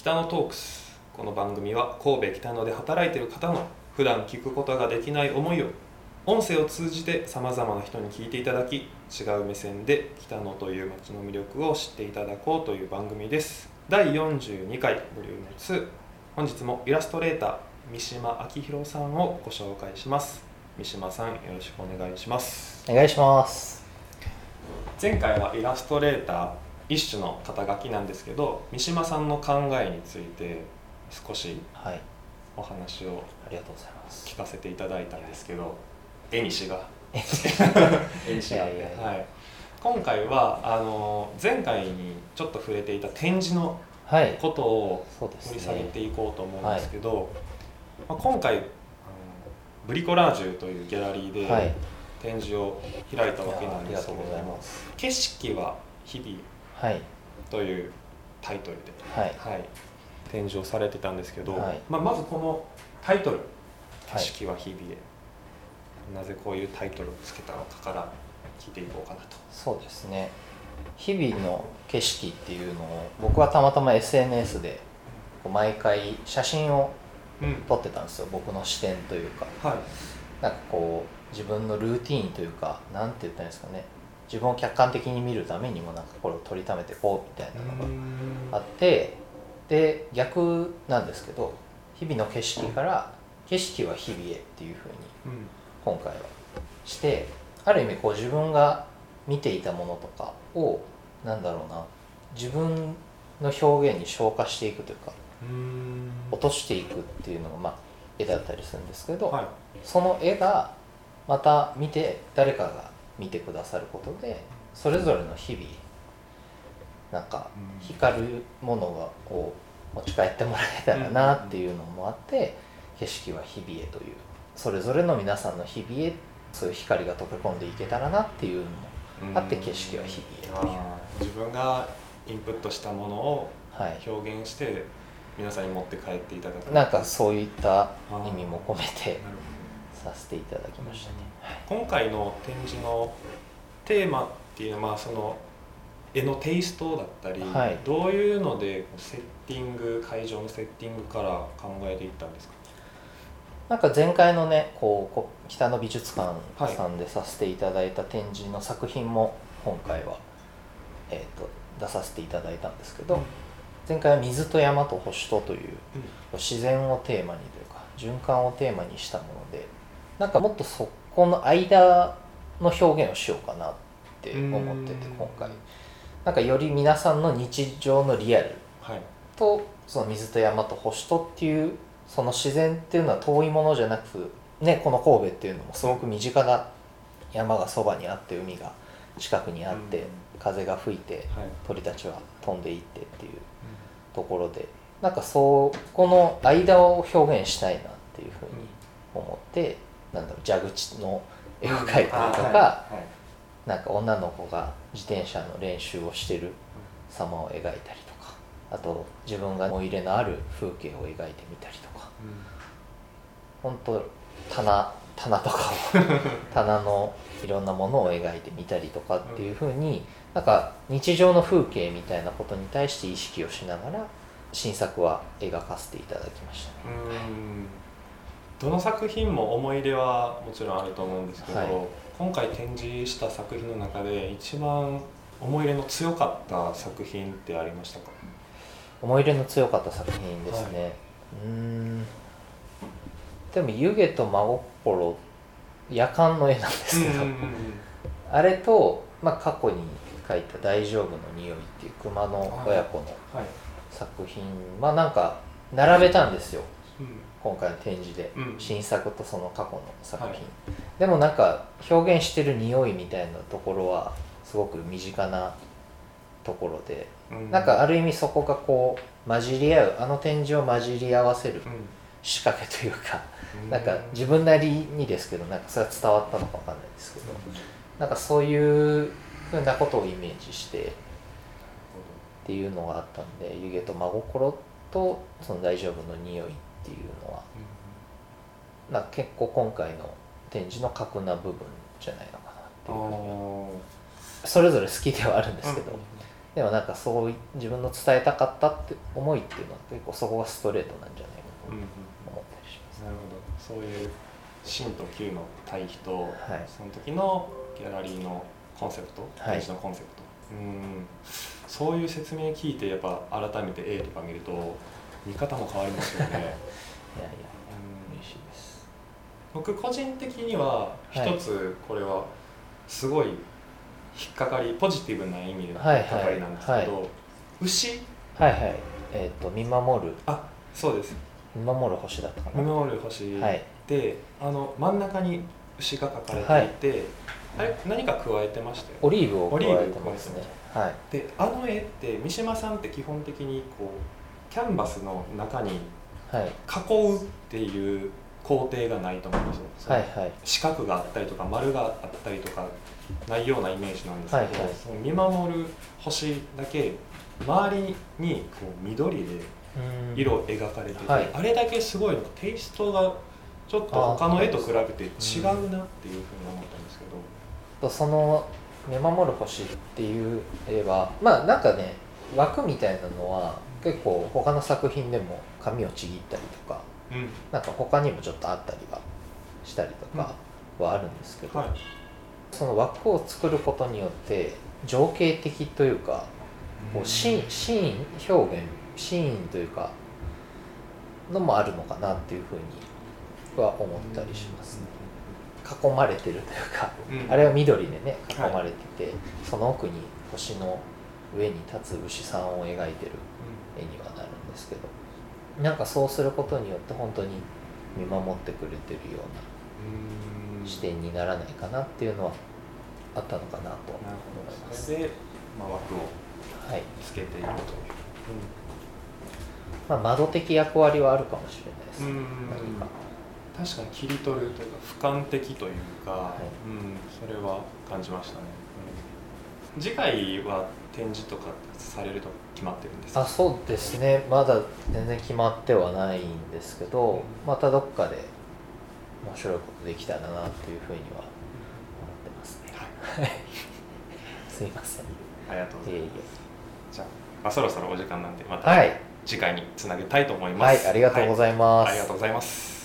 北野トークス。この番組は神戸北野で働いている方の普段聞くことができない思いを音声を通じてさまざまな人に聞いていただき違う目線で北野という街の魅力を知っていただこうという番組です。第42回ボリューム2本日もイラストレーター三島明宏さんをご紹介します。三島さんよろしくお願いします。お願いします。前回はイラストレーター一種の肩書きなんですけど三島さんの考えについて少しはい。お話をありがとうございます。聞かせていただいたんですけど絵にしが。絵にしがあって。はい、今回はあの前回にちょっと触れていた展示のはい。ことをそうです掘り下げねていこうと思うんですけど、まあ、今回ブリコラージュというギャラリーはい。で展示を開いたわけなんですけれどす「景色は日々はい」というタイトルで、はい。はい、展示をされてたんですけど、はい。まあ、まずこのタイトル「はい。景色は日々へ」なぜこういうタイトルをつけたのかから聞いていこうかなと。そうですね。日々の景色っていうのを僕はたまたま SNS で毎回写真をうん。撮ってたんですよ。僕の視点というか。はい。なんかこう自分のルーティーンというかなんて言ったらいいんですかね自分を客観的に見るためにもなんかこれを取りためてこうみたいなのがあってで逆なんですけど日々の景色から景色は日々へっていうふうにうん今回はしてある意味こう自分が見ていたものとかをなんだろうな自分の表現に消化していくというかうん。落としていくっていうのがまあ絵だったりするんですけど、はい。その絵がまた見て誰かが見てくださることでそれぞれの日々なんかうん。光るものがこう持ち帰ってもらえたらなっていうのもあって景色は日々へというそれぞれの皆さんの日々へそういう光が溶け込んでいけたらなっていうのもあって景色は日々へという、自分がインプットしたものをはい、表現して皆さんに持って帰っていただく。なんかそういった意味も込めてなるさせていただきましたね、ほど今回の展示のテーマっていうのはまあその絵のテイストだったり、はい。どういうのでセッティング会場のセッティングから考えていったんですか？なんか前回のねこうこ北の美術館さんでさせていただいた展示の作品も今回は、えー、と出させていただいたんですけど、うん。前回は「水と山と星と」という自然をテーマにというか循環をテーマにしたものでなんかもっとそこの間の表現をしようかなって思っててうん。今回。なんかより皆さんの日常のリアルはい。とその水と山と星とっていうその自然っていうのは遠いものじゃなくねこの神戸っていうのもすごく身近な山がそばにあって海が近くにあって、うん。風が吹いてはい。鳥たちは飛んでいってっていうところでなんかそこの間を表現したいなっていうふうに思って、なんだろう蛇口の絵を描いたりとか、はいなんか女の子が自転車の練習をしてる様を描いたりとかあと自分が思い入れのある風景を描いてみたりとか。本当棚棚とかを 棚のいろんなものを描いてみたりとかっていうふうになんか日常の風景みたいなことに対して意識をしながら新作は描かせていただきましたね。うんどの作品も思い入れはもちろんあると思うんですけど、はい。今回展示した作品の中で一番思い入れの強かった作品ってありましたか？思い入れの強かった作品ですね、うーん。でも湯気と真心夜間の絵なんですけど、あれと、まあ、過去に描いた「大丈夫の匂い」っていう熊の親子のはい、作品まあなんか並べたんですよ。うん今回の展示で、うん。新作とその過去の作品、はい。でもなんか表現してる匂いみたいなところはすごく身近なところで、うん。なんかある意味そこがこう混じり合うあの展示を混じり合わせるうん。仕掛けというか、うん。なんか自分なりにですけどなんかそれは伝わったのかわかんないですけどなんかそういうふうなことをイメージしてっていうのがあったんで湯気と真心とその大丈夫の匂いっていうのはなんか結構今回の展示の核な部分じゃないのかなっていうふうにはそれぞれ好きではあるんですけど、でもなんかそうい自分の伝えたかったって思いっていうのは結構そこがストレートなんじゃないかうんうんと思ったりします、なるほどそういう真と旧の対比と、はいその時のギャラリーのコンセプトはい展示のコンセプト、うん。そういう説明聞いてやっぱ改めて絵とか見ると見方も変わりますよね、いやいやうん。嬉しいです。僕個人的にははい。一つこれはすごい引っかかりポジティブな意味でのはいはい引っかかりなんですけど、は牛。はい。はいえっ、と見守る。あそうです。見守る星だったかな。見守る星はい。で、あの真ん中に牛が描かれていて、あれ何か加えてましたよオリーブを加えてますね。はい。であの絵って三島さんって基本的にこうキャンバスの中にはい。囲うっていう工程がないと思うんですよ、はいはい。四角があったりとか丸があったりとかないようなイメージなんですけど、はいはい。その見守る星だけ周りにこう緑でうん。色を描かれてて、はい。あれだけすごいのテイストがちょっと他の絵と比べて違うなっていうふうに思ったんですけど、とその「見守る星」っていう絵はまあなんかね枠みたいなのは結構他の作品でも紙をちぎったりとかうん。なんか他にもちょっとあったりはしたりとかはあるんですけど、はい。その枠を作ることによって情景的というかこうシーンシーン表現シーンというかのもあるのかなっていうふうには思ったりしますね。囲まれてるというかうん。あれは緑でね囲はいまれてて、その奥に星の上に立つ牛さんを描いてる絵にはなるんですけどなんかそうすることによって本当に見守ってくれてるよううん。な視点にならないかなっていうのはあったのかなと思いなるほます。で、まあ、枠をはい。つけているという、まあ、窓的役割はあるかもしれないですね。うん。何か。確かに切り取るというか俯瞰的というか、い。うん、それは感じましたね、うん次回は展示とかされると決まってるんですか？あそうですねまだ全然決まってはないんですけどまたどっかで面白いことできたらなっていうふうには思ってますね。はい すいません。ありがとうございいえいますじゃあ、まあ、そろそろお時間なんでまえ。たはい、次回につなげたいと思いますはい、ありがとうございます。ありがとうございます